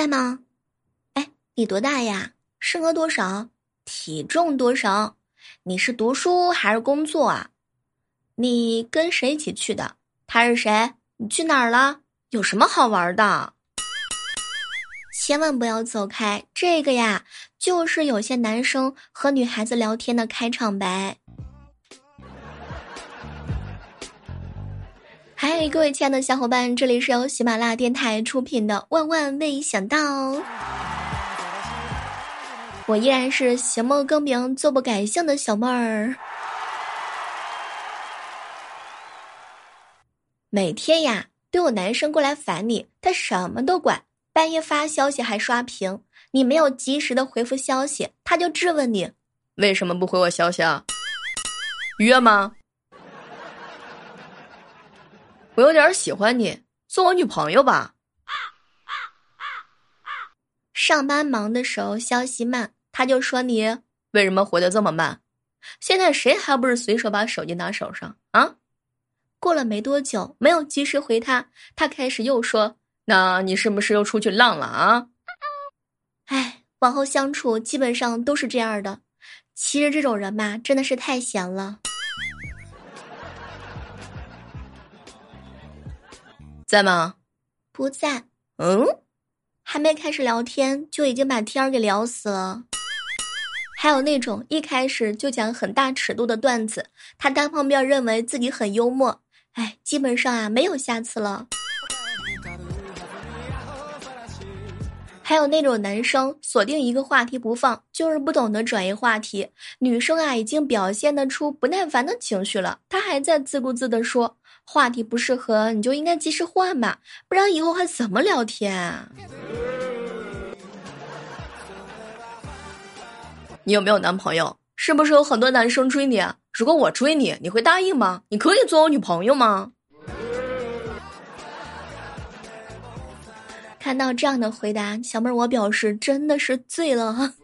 在吗？哎，你多大呀？身高多少？体重多少？你是读书还是工作啊？你跟谁一起去的？他是谁？你去哪儿了？有什么好玩的？千万不要走开，这个呀，就是有些男生和女孩子聊天的开场白。嗨，各位亲爱的小伙伴，这里是由喜马拉雅电台出品的《万万没想到》，我依然是行不更名，坐不改姓的小妹儿。每天呀，都有男生过来烦你，他什么都管，半夜发消息还刷屏，你没有及时的回复消息，他就质问你为什么不回我消息啊？约吗？我有点喜欢你，做我女朋友吧。上班忙的时候消息慢，他就说你为什么回的这么慢？现在谁还不是随手把手机拿手上啊？过了没多久，没有及时回他，他开始又说：“那你是不是又出去浪了啊？”哎，往后相处基本上都是这样的。其实这种人吧，真的是太闲了。在吗？不在。嗯，还没开始聊天就已经把天儿给聊死了。还有那种一开始就讲很大尺度的段子，他单方面认为自己很幽默。哎，基本上啊，没有下次了。还有那种男生锁定一个话题不放，就是不懂得转移话题。女生啊，已经表现得出不耐烦的情绪了，他还在自顾自的说话题不适合，你就应该及时换嘛，不然以后还怎么聊天？你有没有男朋友？是不是有很多男生追你？如果我追你，你会答应吗？你可以做我女朋友吗？看到这样的回答，小妹儿我表示真的是醉了。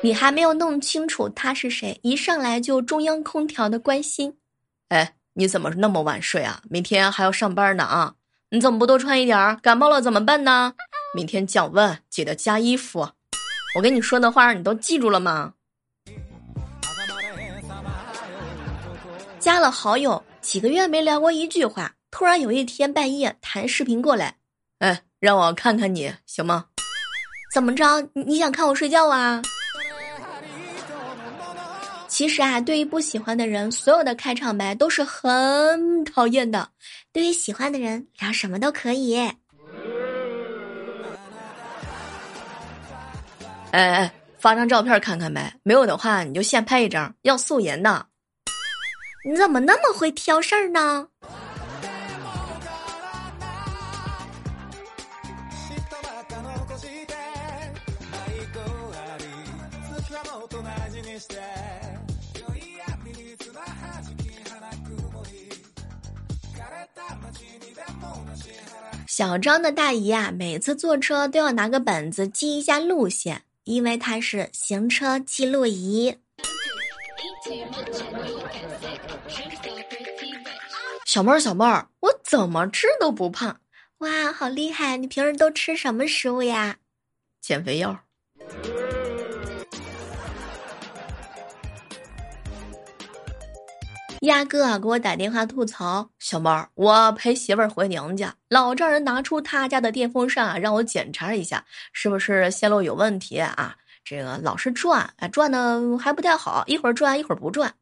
你还没有弄清楚他是谁，一上来就中央空调的关心。哎，你怎么那么晚睡啊？明天还要上班呢啊！你怎么不多穿一点儿？感冒了怎么办呢？明天降温，记得加衣服。我跟你说的话，你都记住了吗？加了好友几个月没聊过一句话，突然有一天半夜弹视频过来，哎，让我看看你行吗？怎么着？你想看我睡觉啊？其实啊，对于不喜欢的人，所有的开场白都是很讨厌的；对于喜欢的人，聊什么都可以。哎哎，发张照片看看呗，没有的话你就现拍一张，要素颜的。你怎么那么会挑事儿呢？小张的大姨啊，每次坐车都要拿个本子记一下路线，因为她是行车记录仪。小妹儿，小妹儿，我怎么吃都不胖，哇，好厉害！你平时都吃什么食物呀？减肥药。鸭哥啊，给我打电话吐槽，小猫儿，我陪媳妇儿回娘家，老丈人拿出他家的电风扇啊，让我检查一下是不是线路有问题啊。这个老是转，啊，转的还不太好，一会儿转一会儿不转。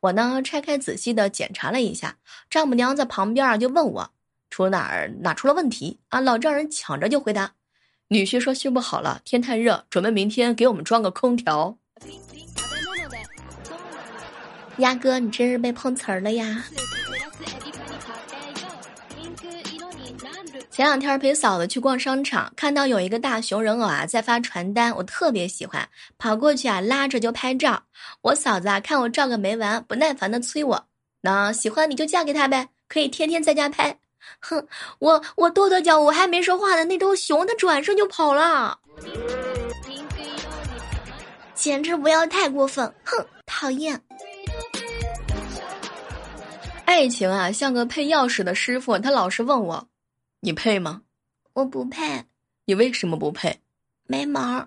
我呢拆开仔细的检查了一下，丈母娘在旁边啊就问我出哪儿哪出了问题啊？老丈人抢着就回答，女婿说修不好了，天太热，准备明天给我们装个空调。鸭哥，你真是被碰瓷儿了呀！前两天陪嫂子去逛商场，看到有一个大熊人偶啊在发传单，我特别喜欢，跑过去啊拉着就拍照。我嫂子啊看我照个没完，不耐烦的催我：“那喜欢你就嫁给他呗，可以天天在家拍。”哼，我我跺跺脚，我还没说话呢，那头熊它转身就跑了，简直不要太过分！哼，讨厌。爱情啊，像个配钥匙的师傅，他老是问我。你配吗？我不配。你为什么不配？没门儿。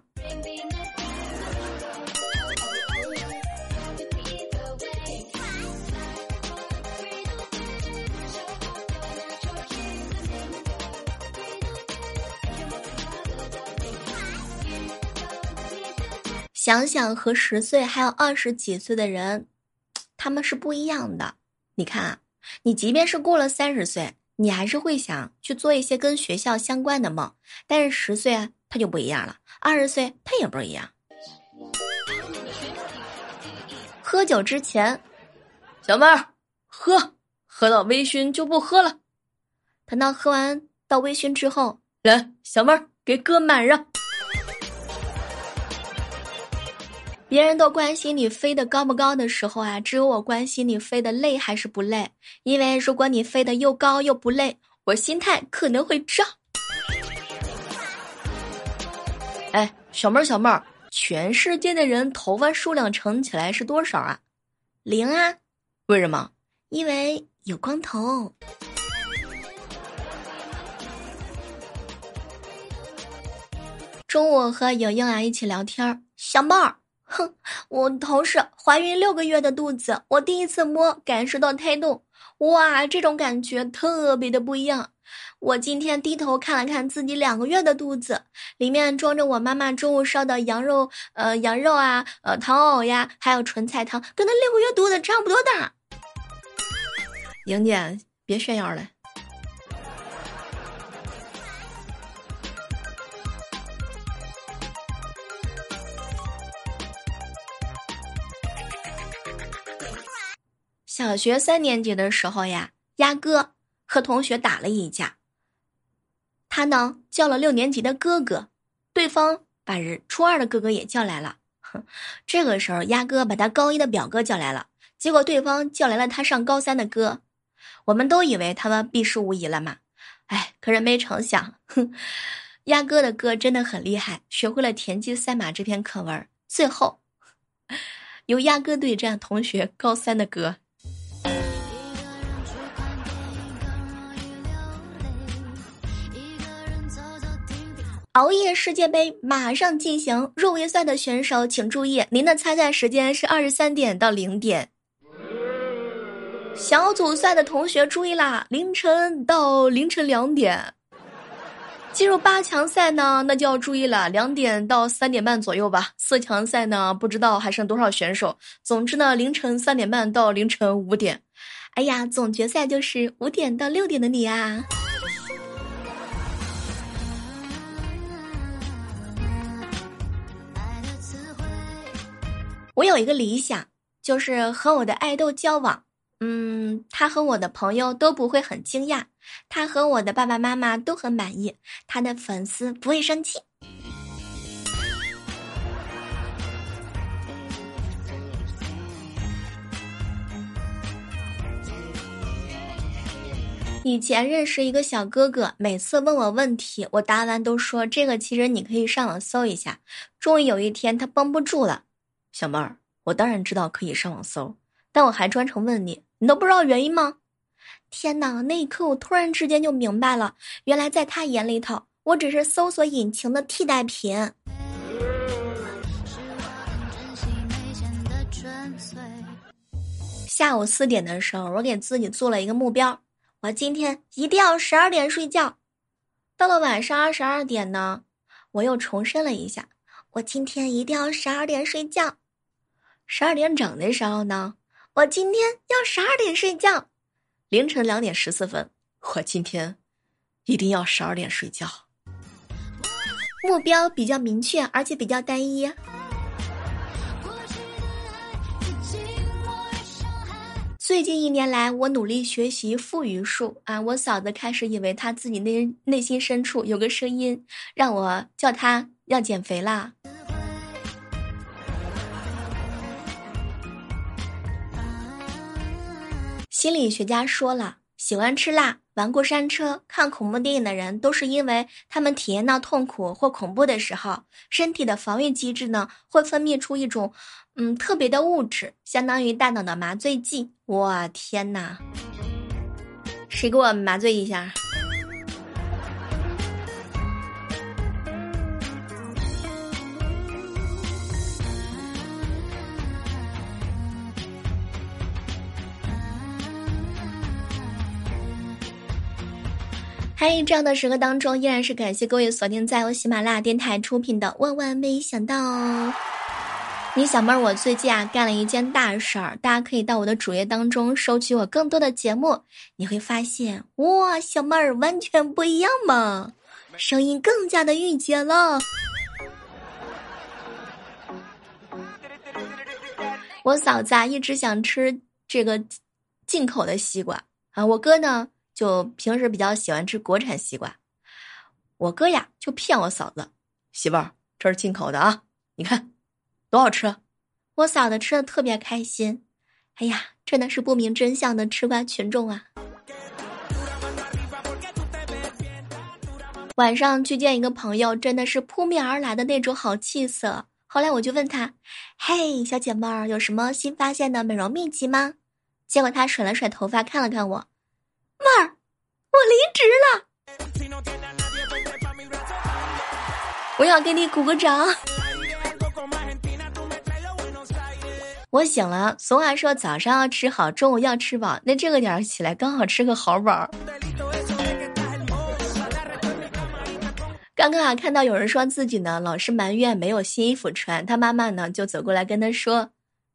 想想和十岁还有二十几岁的人，他们是不一样的。你看啊，你即便是过了三十岁，你还是会想去做一些跟学校相关的梦。但是十岁啊，他就不一样了；二十岁他也不一样。喝酒之前，小妹儿喝，喝到微醺就不喝了。等到喝完到微醺之后，来，小妹儿给哥满上。别人都关心你飞得高不高的时候啊，只有我关心你飞得累还是不累。因为如果你飞得又高又不累，我心态可能会炸。哎，小妹儿，小妹儿，全世界的人头发数量乘起来是多少啊？零啊？为什么？因为有光头。中午和莹莹啊一起聊天儿，小妹儿。哼，我同事怀孕六个月的肚子，我第一次摸，感受到胎动，哇，这种感觉特别的不一样。我今天低头看了看自己两个月的肚子，里面装着我妈妈中午烧的羊肉，呃，羊肉啊，呃，糖藕呀，还有纯菜汤，跟那六个月肚子差不多大。莹姐，别炫耀了。小学三年级的时候呀，鸭哥和同学打了一架。他呢叫了六年级的哥哥，对方把人初二的哥哥也叫来了。这个时候鸭哥把他高一的表哥叫来了，结果对方叫来了他上高三的哥。我们都以为他们必输无疑了嘛，哎，可是没成想，哼，鸭哥的哥真的很厉害，学会了田忌赛马这篇课文。最后，由鸭哥对战同学高三的哥。熬夜世界杯马上进行，入围赛的选手请注意，您的参赛时间是二十三点到零点。小组赛的同学注意啦，凌晨到凌晨两点。进入八强赛呢，那就要注意了，两点到三点半左右吧。四强赛呢，不知道还剩多少选手。总之呢，凌晨三点半到凌晨五点。哎呀，总决赛就是五点到六点的你啊。我有一个理想，就是和我的爱豆交往。嗯，他和我的朋友都不会很惊讶，他和我的爸爸妈妈都很满意，他的粉丝不会生气。以前认识一个小哥哥，每次问我问题，我答完都说这个其实你可以上网搜一下。终于有一天，他绷不住了。小妹儿，我当然知道可以上网搜，但我还专程问你，你都不知道原因吗？天哪！那一刻我突然之间就明白了，原来在他眼里头，我只是搜索引擎的替代品。下午四点的时候，我给自己做了一个目标，我今天一定要十二点睡觉。到了晚上二十二点呢，我又重申了一下，我今天一定要十二点睡觉。十二点整的时候呢，我今天要十二点睡觉。凌晨两点十四分，我今天一定要十二点睡觉。目标比较明确，而且比较单一。最近一年来，我努力学习腹语术啊！我嫂子开始以为她自己内内心深处有个声音，让我叫她要减肥啦。心理学家说了，喜欢吃辣、玩过山车、看恐怖电影的人，都是因为他们体验到痛苦或恐怖的时候，身体的防御机制呢会分泌出一种，嗯，特别的物质，相当于大脑的麻醉剂。我天哪！谁给我麻醉一下？嗨，这样的时刻当中，依然是感谢各位锁定在由喜马拉雅电台出品的《万万没想到》。你小妹儿，我最近啊干了一件大事儿，大家可以到我的主页当中收取我更多的节目，你会发现，哇，小妹儿完全不一样嘛，声音更加的御姐了。我嫂子啊一直想吃这个进口的西瓜啊，我哥呢就平时比较喜欢吃国产西瓜。我哥呀就骗我嫂子，媳妇儿这是进口的啊，你看多好吃。我嫂子吃的特别开心。哎呀，真的是不明真相的吃瓜群众啊！晚上去见一个朋友，真的是扑面而来的那种好气色。后来我就问他：“嘿，小姐妹儿，有什么新发现的美容秘籍吗？”结果他甩了甩头发，看了看我，妹儿，我离职了。我要给你鼓个掌。我醒了，俗话说早上要吃好，中午要吃饱，那这个点儿起来刚好吃个好饱。刚刚啊，看到有人说自己呢老是埋怨没有新衣服穿，他妈妈呢就走过来跟他说：“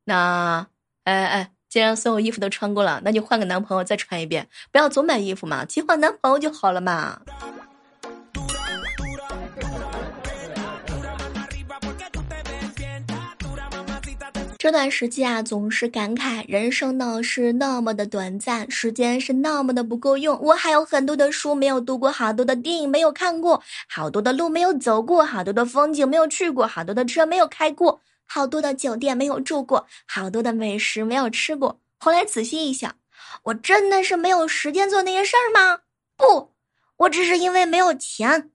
那，哎哎，既然所有衣服都穿过了，那就换个男朋友再穿一遍，不要总买衣服嘛，替换男朋友就好了嘛。”这段时间啊，总是感慨人生呢是那么的短暂，时间是那么的不够用。我还有很多的书没有读过，好多的电影没有看过，好多的路没有走过，好多的风景没有去过，好多的车没有开过，好多的酒店没有住过，好多的美食没有吃过。后来仔细一想，我真的是没有时间做那些事儿吗？不，我只是因为没有钱。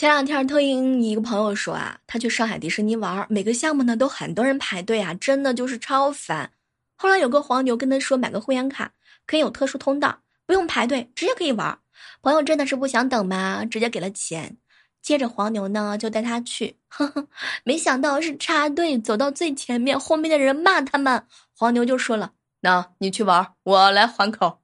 前两天听一个朋友说啊，他去上海迪士尼玩，每个项目呢都很多人排队啊，真的就是超烦。后来有个黄牛跟他说，买个会员卡可以有特殊通道，不用排队，直接可以玩。朋友真的是不想等吗？直接给了钱。接着黄牛呢就带他去，呵呵，没想到是插队走到最前面，后面的人骂他们，黄牛就说了：“那你去玩，我来还口。”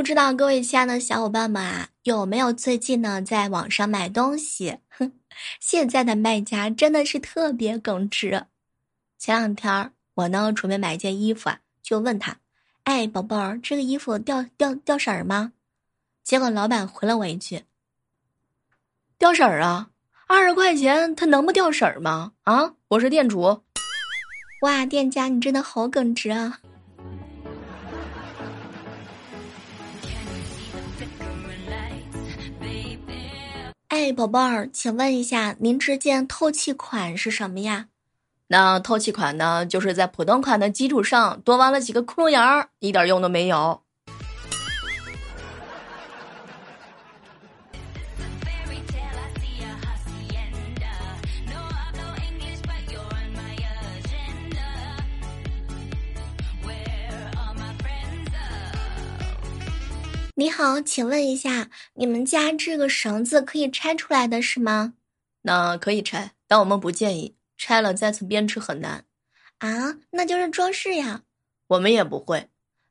不知道各位亲爱的小伙伴们啊，有没有最近呢在网上买东西？哼，现在的卖家真的是特别耿直。前两天我呢准备买一件衣服啊，就问他：“哎，宝贝儿，这个衣服掉掉掉色儿吗？”结果老板回了我一句：“掉色儿啊，二十块钱它能不掉色儿吗？啊，我是店主。”哇，店家你真的好耿直啊！哎，宝贝儿，请问一下，您这件透气款是什么呀？那透气款呢，就是在普通款的基础上多挖了几个窟窿眼儿，一点用都没有。你好，请问一下，你们家这个绳子可以拆出来的是吗？那可以拆，但我们不建议拆了再次编织很难。啊，那就是装饰呀。我们也不会。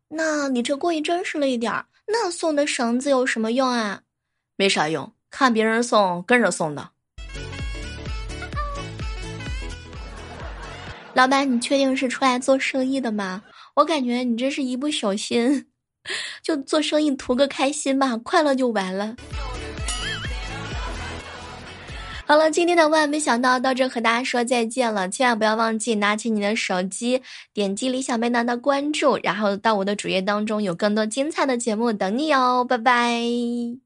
那你这过于真实了一点儿。那送的绳子有什么用啊？没啥用，看别人送跟着送的。老板，你确定是出来做生意的吗？我感觉你这是一不小心。就做生意图个开心吧，快乐就完了。好了，今天的万没想到到这和大家说再见了，千万不要忘记拿起你的手机，点击李小妹男的关注，然后到我的主页当中有更多精彩的节目等你哦，拜拜。